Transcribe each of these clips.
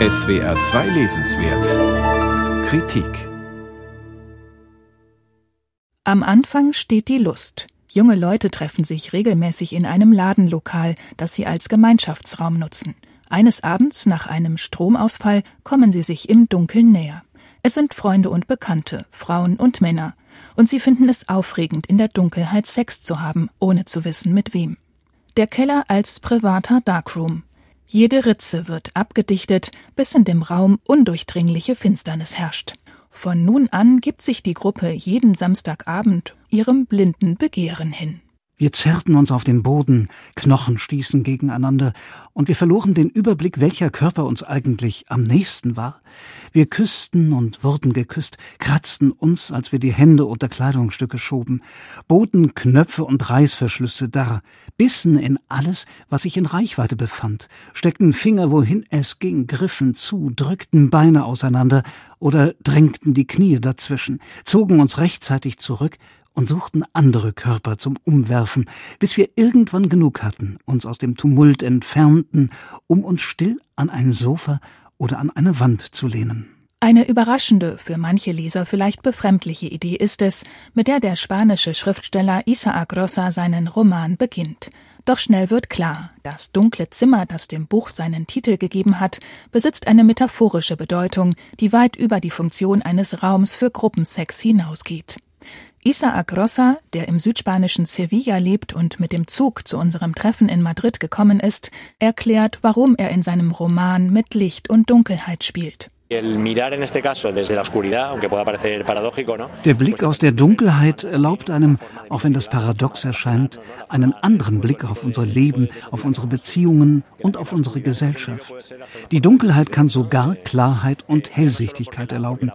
SWR 2 Lesenswert Kritik Am Anfang steht die Lust. Junge Leute treffen sich regelmäßig in einem Ladenlokal, das sie als Gemeinschaftsraum nutzen. Eines Abends nach einem Stromausfall kommen sie sich im Dunkeln näher. Es sind Freunde und Bekannte, Frauen und Männer, und sie finden es aufregend, in der Dunkelheit Sex zu haben, ohne zu wissen mit wem. Der Keller als privater Darkroom. Jede Ritze wird abgedichtet, bis in dem Raum undurchdringliche Finsternis herrscht. Von nun an gibt sich die Gruppe jeden Samstagabend ihrem blinden Begehren hin. Wir zerrten uns auf den Boden, Knochen stießen gegeneinander, und wir verloren den Überblick, welcher Körper uns eigentlich am nächsten war. Wir küssten und wurden geküsst, kratzten uns, als wir die Hände unter Kleidungsstücke schoben, boten Knöpfe und Reißverschlüsse dar, bissen in alles, was sich in Reichweite befand, steckten Finger, wohin es ging, griffen zu, drückten Beine auseinander oder drängten die Knie dazwischen, zogen uns rechtzeitig zurück und suchten andere Körper zum Umwerfen, bis wir irgendwann genug hatten, uns aus dem Tumult entfernten, um uns still an ein Sofa oder an eine Wand zu lehnen. Eine überraschende, für manche Leser vielleicht befremdliche Idee ist es, mit der der spanische Schriftsteller Isaac Rosa seinen Roman beginnt. Doch schnell wird klar, das dunkle Zimmer, das dem Buch seinen Titel gegeben hat, besitzt eine metaphorische Bedeutung, die weit über die Funktion eines Raums für Gruppensex hinausgeht. Isaac Rosa, der im südspanischen Sevilla lebt und mit dem Zug zu unserem Treffen in Madrid gekommen ist, erklärt, warum er in seinem Roman mit Licht und Dunkelheit spielt. Der Blick aus der Dunkelheit erlaubt einem, auch wenn das paradox erscheint, einen anderen Blick auf unser Leben, auf unsere Beziehungen und auf unsere Gesellschaft. Die Dunkelheit kann sogar Klarheit und Hellsichtigkeit erlauben.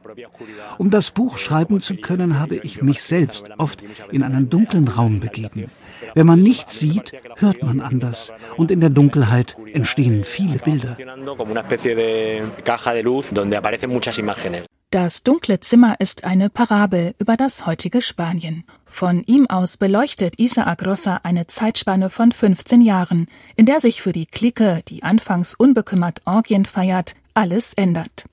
Um das Buch schreiben zu können, habe ich mich selbst oft in einen dunklen Raum begeben. Wenn man nichts sieht, hört man anders. Und in der Dunkelheit entstehen viele Bilder. Das dunkle Zimmer ist eine Parabel über das heutige Spanien. Von ihm aus beleuchtet Isaac Rosa eine Zeitspanne von 15 Jahren, in der sich für die Clique, die anfangs unbekümmert Orgien feiert, alles ändert.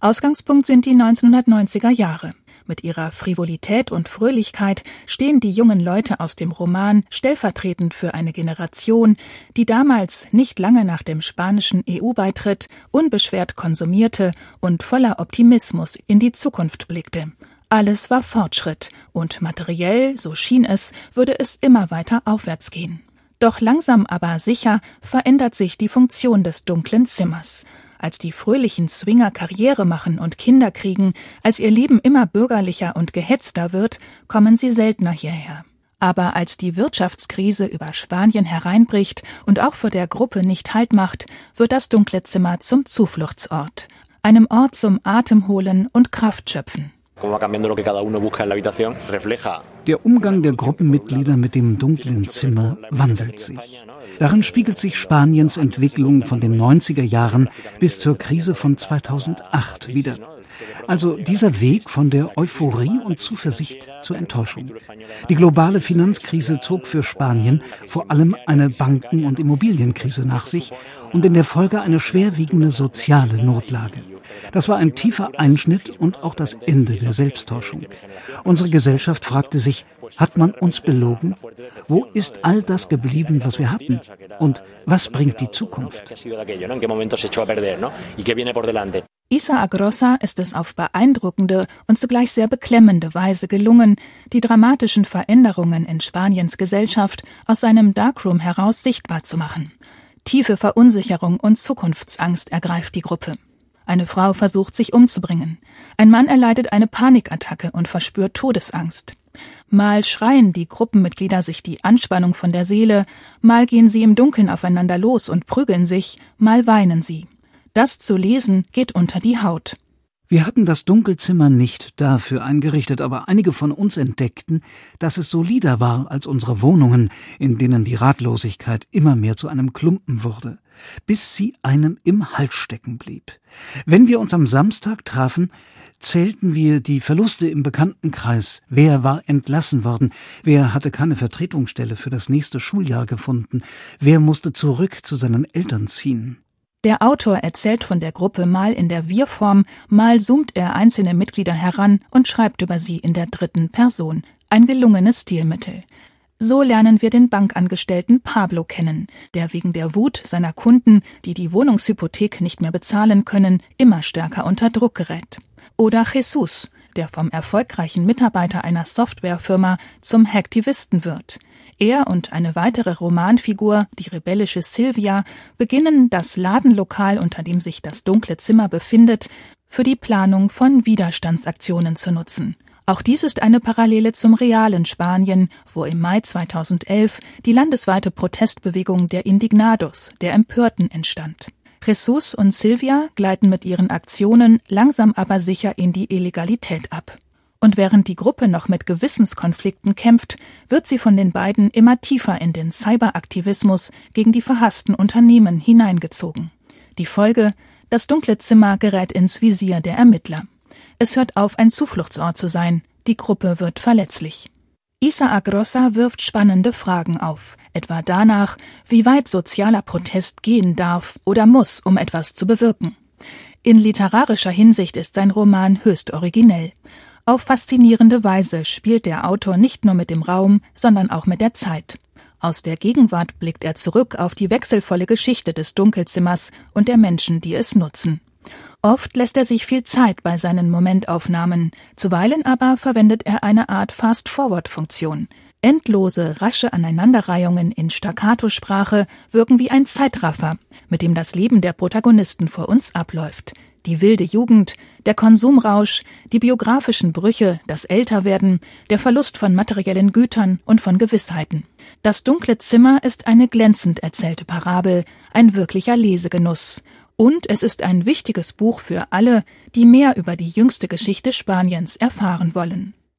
Ausgangspunkt sind die 1990er Jahre. Mit ihrer Frivolität und Fröhlichkeit stehen die jungen Leute aus dem Roman stellvertretend für eine Generation, die damals nicht lange nach dem spanischen EU-Beitritt unbeschwert konsumierte und voller Optimismus in die Zukunft blickte. Alles war Fortschritt und materiell, so schien es, würde es immer weiter aufwärts gehen. Doch langsam aber sicher verändert sich die Funktion des dunklen Zimmers als die fröhlichen Swinger Karriere machen und Kinder kriegen, als ihr Leben immer bürgerlicher und gehetzter wird, kommen sie seltener hierher. Aber als die Wirtschaftskrise über Spanien hereinbricht und auch vor der Gruppe nicht Halt macht, wird das dunkle Zimmer zum Zufluchtsort, einem Ort zum Atemholen und Kraftschöpfen. Der Umgang der Gruppenmitglieder mit dem dunklen Zimmer wandelt sich. Darin spiegelt sich Spaniens Entwicklung von den 90er Jahren bis zur Krise von 2008 wieder. Also dieser Weg von der Euphorie und Zuversicht zur Enttäuschung. Die globale Finanzkrise zog für Spanien vor allem eine Banken- und Immobilienkrise nach sich und in der Folge eine schwerwiegende soziale Notlage. Das war ein tiefer Einschnitt und auch das Ende der Selbsttäuschung. Unsere Gesellschaft fragte sich, hat man uns belogen? Wo ist all das geblieben, was wir hatten? Und was bringt die Zukunft? Isaac Rosa ist es auf beeindruckende und zugleich sehr beklemmende Weise gelungen, die dramatischen Veränderungen in Spaniens Gesellschaft aus seinem Darkroom heraus sichtbar zu machen. Tiefe Verunsicherung und Zukunftsangst ergreift die Gruppe. Eine Frau versucht sich umzubringen. Ein Mann erleidet eine Panikattacke und verspürt Todesangst. Mal schreien die Gruppenmitglieder sich die Anspannung von der Seele, mal gehen sie im Dunkeln aufeinander los und prügeln sich, mal weinen sie. Das zu lesen geht unter die Haut. Wir hatten das Dunkelzimmer nicht dafür eingerichtet, aber einige von uns entdeckten, dass es solider war als unsere Wohnungen, in denen die Ratlosigkeit immer mehr zu einem Klumpen wurde, bis sie einem im Hals stecken blieb. Wenn wir uns am Samstag trafen, zählten wir die Verluste im Bekanntenkreis. Wer war entlassen worden? Wer hatte keine Vertretungsstelle für das nächste Schuljahr gefunden? Wer musste zurück zu seinen Eltern ziehen? Der Autor erzählt von der Gruppe mal in der Wir-Form, mal zoomt er einzelne Mitglieder heran und schreibt über sie in der dritten Person. Ein gelungenes Stilmittel. So lernen wir den Bankangestellten Pablo kennen, der wegen der Wut seiner Kunden, die die Wohnungshypothek nicht mehr bezahlen können, immer stärker unter Druck gerät. Oder Jesus, der vom erfolgreichen Mitarbeiter einer Softwarefirma zum Hacktivisten wird. Er und eine weitere Romanfigur, die rebellische Sylvia, beginnen das Ladenlokal, unter dem sich das dunkle Zimmer befindet, für die Planung von Widerstandsaktionen zu nutzen. Auch dies ist eine Parallele zum realen Spanien, wo im Mai 2011 die landesweite Protestbewegung der Indignados, der Empörten, entstand. Jesus und Silvia gleiten mit ihren Aktionen langsam aber sicher in die Illegalität ab. Und während die Gruppe noch mit Gewissenskonflikten kämpft, wird sie von den beiden immer tiefer in den Cyberaktivismus gegen die verhassten Unternehmen hineingezogen. Die Folge, das dunkle Zimmer gerät ins Visier der Ermittler. Es hört auf, ein Zufluchtsort zu sein. Die Gruppe wird verletzlich. Isaac Rossa wirft spannende Fragen auf, etwa danach, wie weit sozialer Protest gehen darf oder muss, um etwas zu bewirken. In literarischer Hinsicht ist sein Roman höchst originell. Auf faszinierende Weise spielt der Autor nicht nur mit dem Raum, sondern auch mit der Zeit. Aus der Gegenwart blickt er zurück auf die wechselvolle Geschichte des Dunkelzimmers und der Menschen, die es nutzen. Oft lässt er sich viel Zeit bei seinen Momentaufnahmen, zuweilen aber verwendet er eine Art Fast-Forward-Funktion. Endlose, rasche Aneinanderreihungen in Staccato-Sprache wirken wie ein Zeitraffer, mit dem das Leben der Protagonisten vor uns abläuft. Die wilde Jugend, der Konsumrausch, die biografischen Brüche, das Älterwerden, der Verlust von materiellen Gütern und von Gewissheiten. Das dunkle Zimmer ist eine glänzend erzählte Parabel, ein wirklicher Lesegenuss. Und es ist ein wichtiges Buch für alle, die mehr über die jüngste Geschichte Spaniens erfahren wollen.